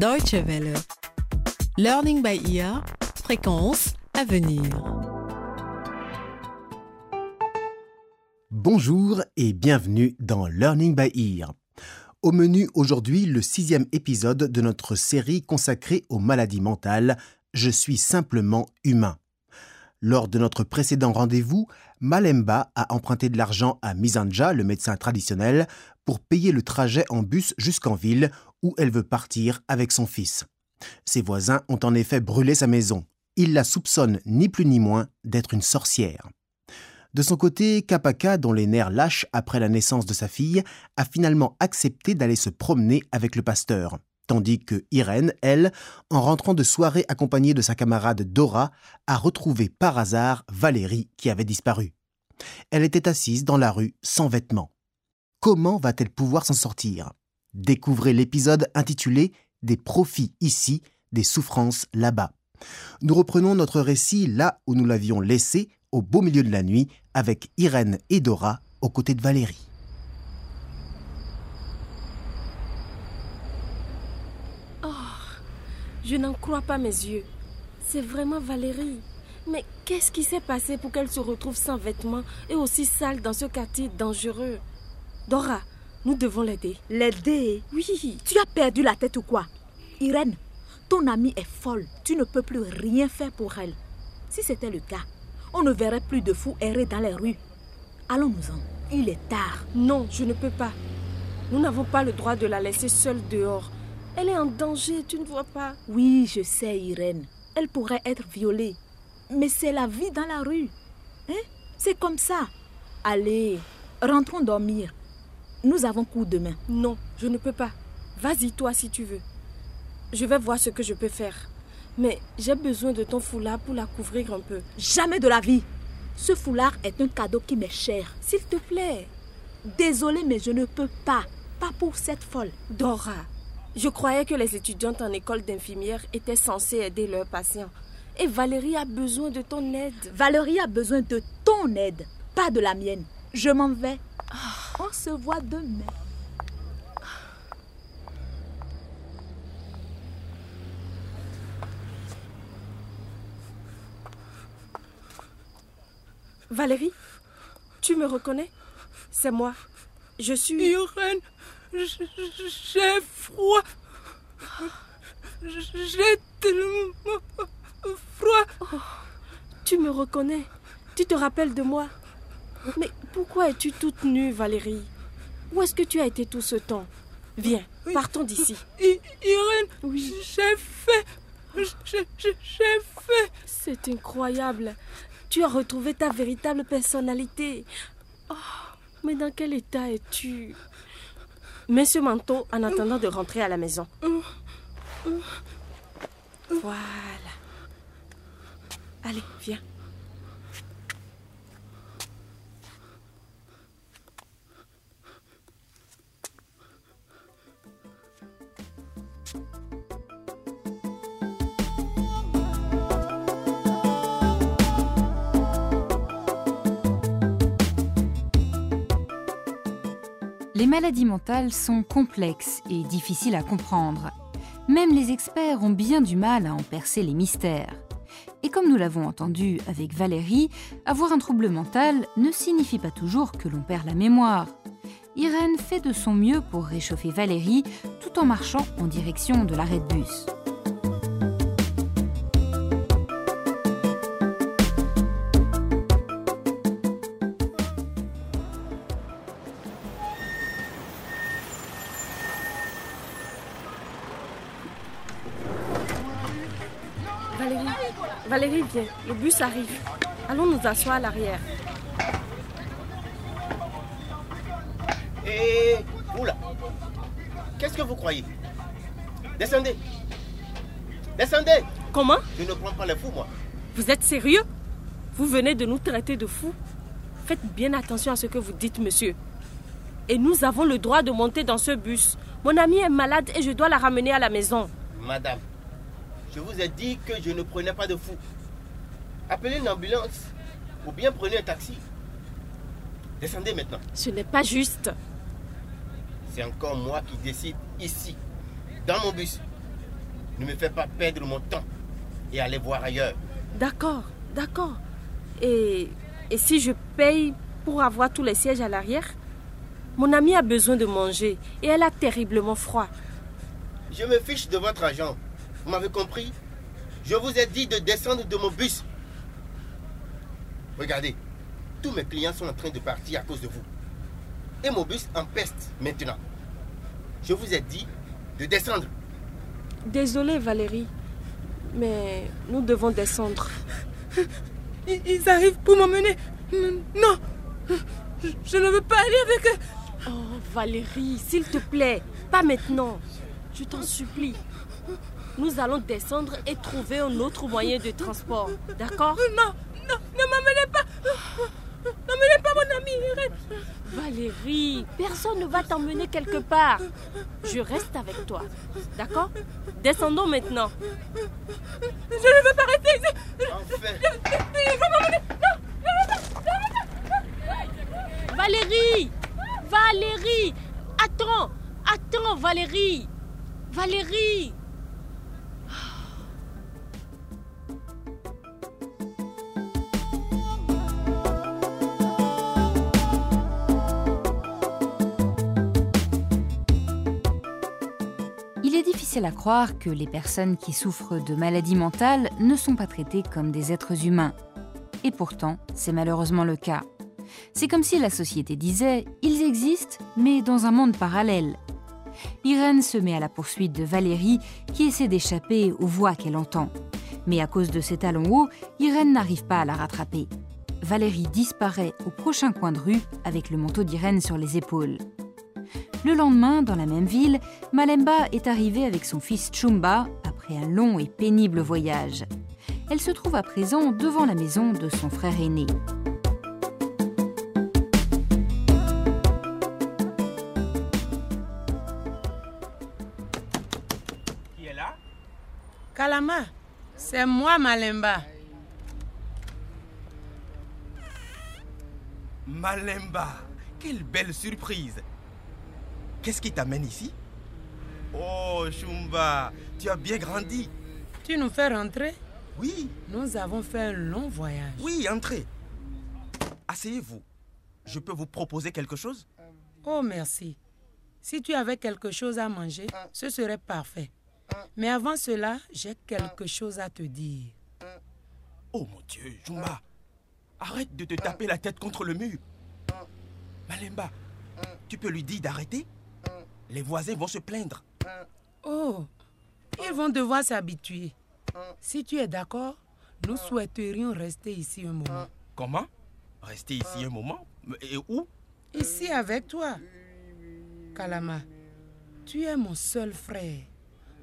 Deutsche Welle. Learning by ear, fréquence à venir. Bonjour et bienvenue dans Learning by Ear. Au menu aujourd'hui, le sixième épisode de notre série consacrée aux maladies mentales Je suis simplement humain. Lors de notre précédent rendez-vous, Malemba a emprunté de l'argent à Mizanja, le médecin traditionnel, pour payer le trajet en bus jusqu'en ville où elle veut partir avec son fils. Ses voisins ont en effet brûlé sa maison. Ils la soupçonnent ni plus ni moins d'être une sorcière. De son côté, Kapaka, dont les nerfs lâchent après la naissance de sa fille, a finalement accepté d'aller se promener avec le pasteur, tandis que Irène, elle, en rentrant de soirée accompagnée de sa camarade Dora, a retrouvé par hasard Valérie qui avait disparu. Elle était assise dans la rue sans vêtements. Comment va-t-elle pouvoir s'en sortir? Découvrez l'épisode intitulé Des profits ici, des souffrances là-bas. Nous reprenons notre récit là où nous l'avions laissé, au beau milieu de la nuit, avec Irène et Dora aux côtés de Valérie. Je n'en crois pas mes yeux. C'est vraiment Valérie. Mais qu'est-ce qui s'est passé pour qu'elle se retrouve sans vêtements et aussi sale dans ce quartier dangereux? Dora, nous devons l'aider. L'aider Oui. Tu as perdu la tête ou quoi? Irène, ton amie est folle. Tu ne peux plus rien faire pour elle. Si c'était le cas, on ne verrait plus de fous errer dans les rues. Allons-nous-en. Il est tard. Non, je ne peux pas. Nous n'avons pas le droit de la laisser seule dehors. Elle est en danger, tu ne vois pas? Oui, je sais, Irène. Elle pourrait être violée. Mais c'est la vie dans la rue. Hein? C'est comme ça. Allez, rentrons dormir. Nous avons cours demain. Non, je ne peux pas. Vas-y toi si tu veux. Je vais voir ce que je peux faire. Mais j'ai besoin de ton foulard pour la couvrir un peu. Jamais de la vie. Ce foulard est un cadeau qui m'est cher. S'il te plaît. Désolée, mais je ne peux pas. Pas pour cette folle. Dora, je croyais que les étudiantes en école d'infirmière étaient censées aider leurs patients. Et Valérie a besoin de ton aide. Valérie a besoin de ton aide, pas de la mienne. Je m'en vais. On se voit demain. Valérie, tu me reconnais? C'est moi. Je suis... Irène, j'ai froid. J'ai tellement froid. Tu me reconnais Tu te rappelles de moi Mais pourquoi es-tu toute nue, Valérie? Où est-ce que tu as été tout ce temps? Viens, partons d'ici. Irène, Oui. j'ai fait. J'ai fait. C'est incroyable. Tu as retrouvé ta véritable personnalité. Oh, mais dans quel état es-tu? Mets ce manteau en attendant de rentrer à la maison. Voilà. Allez, viens. Les maladies mentales sont complexes et difficiles à comprendre. Même les experts ont bien du mal à en percer les mystères. Et comme nous l'avons entendu avec Valérie, avoir un trouble mental ne signifie pas toujours que l'on perd la mémoire. Irène fait de son mieux pour réchauffer Valérie tout en marchant en direction de l'arrêt de bus. Valérie, Valérie, viens. Le bus arrive. Allons nous asseoir à l'arrière. Et vous là, qu'est-ce que vous croyez? Descendez. Descendez. Comment? Je ne prends pas les fous, moi. Vous êtes sérieux? Vous venez de nous traiter de fous? Faites bien attention à ce que vous dites, monsieur. Et nous avons le droit de monter dans ce bus. Mon amie est malade et je dois la ramener à la maison. Madame, je vous ai dit que je ne prenais pas de fous. Appelez une ambulance ou bien prenez un taxi. Descendez maintenant. Ce n'est pas juste. C'est encore moi qui décide ici, dans mon bus. Ne me fais pas perdre mon temps et aller voir ailleurs. D'accord, d'accord. Et, et si je paye pour avoir tous les sièges à l'arrière? Mon amie a besoin de manger et elle a terriblement froid. Je me fiche de votre argent. Vous m'avez compris? Je vous ai dit de descendre de mon bus. Regardez, tous mes clients sont en train de partir à cause de vous. Et mon bus en peste maintenant. Je vous ai dit de descendre. Désolée Valérie, mais nous devons descendre. Ils, arrivent pour m'emmener. Non, je, je ne veux pas aller avec eux. Oh Valérie, s'il te plaît, pas maintenant. Je t'en supplie. Nous allons descendre et trouver un autre moyen de transport. D'accord? Non, non, ne m'emmenez pas. N'emmenez pas mon ami. Valérie, personne ne va t'emmener quelque part. Je reste avec toi. D'accord? Descendons maintenant. Je ne veux pas rester ici. Enfin, Il faut m'emmener. Valérie Valérie Attends Attends, Valérie Valérie À croire que les personnes qui souffrent de maladies mentales ne sont pas traitées comme des êtres humains. Et pourtant, c'est malheureusement le cas. C'est comme si la société disait ⁇ Ils existent, mais dans un monde parallèle ⁇ Irène se met à la poursuite de Valérie qui essaie d'échapper aux voix qu'elle entend. Mais à cause de ses talons hauts, Irène n'arrive pas à la rattraper. Valérie disparaît au prochain coin de rue avec le manteau d'Irène sur les épaules. Le lendemain, dans la même ville, Malemba est arrivée avec son fils Chumba après un long et pénible voyage. Elle se trouve à présent devant la maison de son frère aîné. qui est là? Kalama, c'est moi Malemba. Malemba, quelle belle surprise. Qu'est-ce qui t'amène ici? Oh, Shumba, tu as bien grandi. Tu nous fais rentrer? Oui, Nous avons fait un long voyage. oui, entrez. Asseyez-vous. Je peux vous proposer quelque chose? Oh, merci. Si tu avais quelque chose à manger, ce serait parfait. Mais avant cela, j'ai quelque chose à te dire. Oh mon Dieu, Shumba, arrête de te taper la tête contre le mur. Malemba, tu peux lui dire d'arrêter? Les voisins vont se plaindre. Oh, ils vont devoir s'habituer. Si tu es d'accord, nous souhaiterions rester ici un moment. Comment? Rester ici un moment? Et où? Ici avec toi. Kalama, tu es mon seul frère.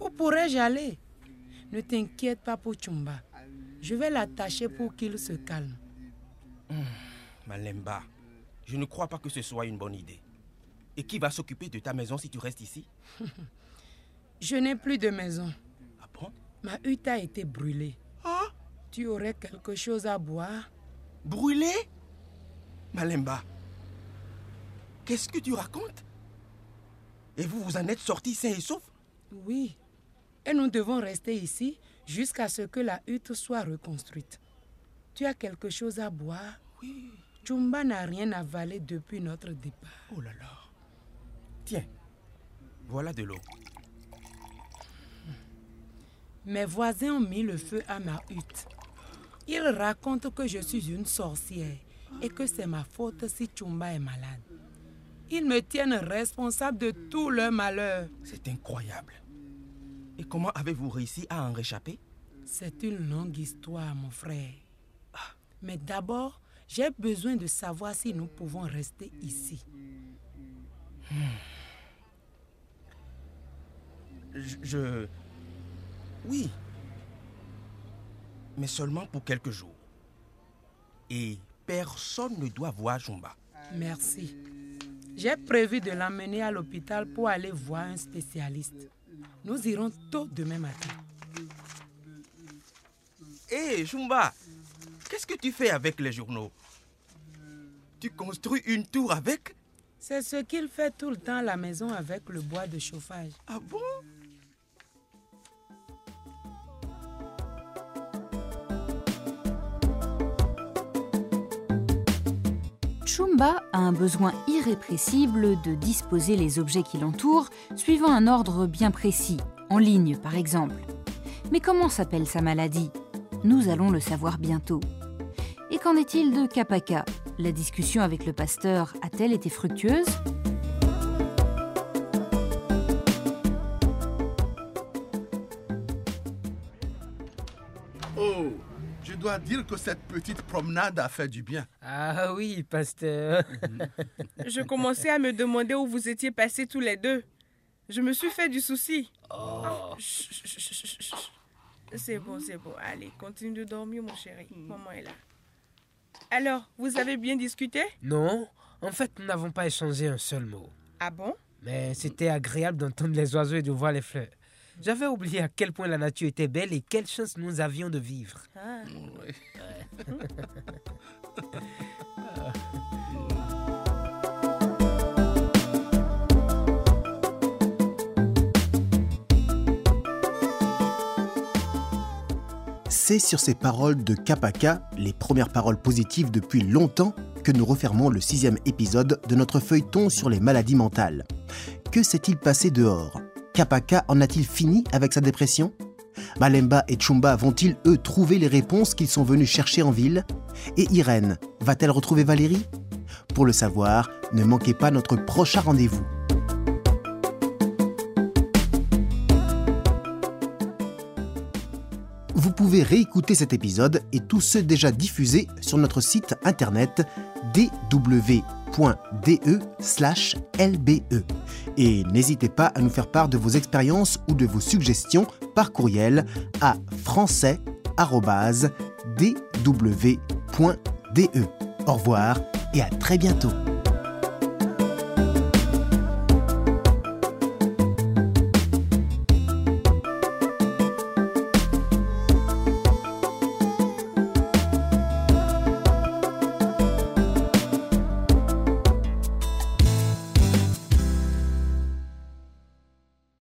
Où pourrais-je aller? Ne t'inquiète pas pour Chumba. Je vais l'attacher pour qu'il se calme. Malemba, je ne crois pas que ce soit une bonne idée. Et qui va s'occuper de ta maison si tu restes ici Je n'ai plus de maison. Ah bon Ma hutte a été brûlée. Ah Tu aurais quelque chose à boire Brûlé Malemba, qu'est-ce que tu racontes Et vous vous en êtes sorti sain et sauf Oui. Et nous devons rester ici jusqu'à ce que la hutte soit reconstruite. Tu as quelque chose à boire Oui. Chumba n'a rien avalé depuis notre départ. Oh là là. Tiens, voilà de l'eau. Mes voisins ont mis le feu à ma hutte. Ils racontent que je suis une sorcière et que c'est ma faute si Chumba est malade. Ils me tiennent responsable de tout leur malheur. C'est incroyable. Et comment avez-vous réussi à en réchapper? C'est une longue histoire, mon frère. Mais d'abord, j'ai besoin de savoir si nous pouvons rester ici. Je, je- Oui. Mais seulement pour quelques jours. Et personne ne doit voir Jumba. Merci. J'ai prévu de l'emmener à l'hôpital pour aller voir un spécialiste. Nous irons tôt demain matin. Hé, Jumba, qu'est-ce que tu fais avec les journaux? Tu construis une tour avec? C'est ce qu'il fait tout le temps à la maison avec le bois de chauffage. Ah bon? Chumba a un besoin irrépressible de disposer les objets qui l'entourent suivant un ordre bien précis, en ligne par exemple. Mais comment s'appelle sa maladie? Nous allons le savoir bientôt. Et qu'en est-il de Kapaka? La discussion avec le pasteur a-t-elle été fructueuse? Oh, je dois dire que cette petite promenade a fait du bien. Ah oui, pasteur. Je commençais à me demander où vous étiez passés tous les deux. Je me suis fait du souci. Oh. Chut, chut, chut, chut, chut. C'est bon, c'est bon. Allez, continue de dormir, mon chéri. Maman est là. Alors, vous avez bien discuté? Non, en fait, nous n'avons pas échangé un seul mot. Ah bon? Mais c'était agréable d'entendre les oiseaux et de voir les fleurs. J'avais oublié à quel point la nature était belle et quelle chance nous avions de vivre. Ah. C'est sur ces paroles de Kapaka, les premières paroles positives depuis longtemps, que nous refermons le sixième épisode de notre feuilleton sur les maladies mentales. Que s'est-il passé dehors? Kapaka en a-t-il fini avec sa dépression? Malemba et Chumba vont-ils, eux, trouver les réponses qu'ils sont venus chercher en ville? Et Irène, va-t-elle retrouver Valérie? Pour le savoir, ne manquez pas notre prochain rendez-vous. Vous pouvez réécouter cet épisode et tous ceux déjà diffusés sur notre site internet dw.de/lbe. E. Et n'hésitez pas à nous faire part de vos expériences ou de vos suggestions par courriel à français@dw.de. Au revoir et à très bientôt.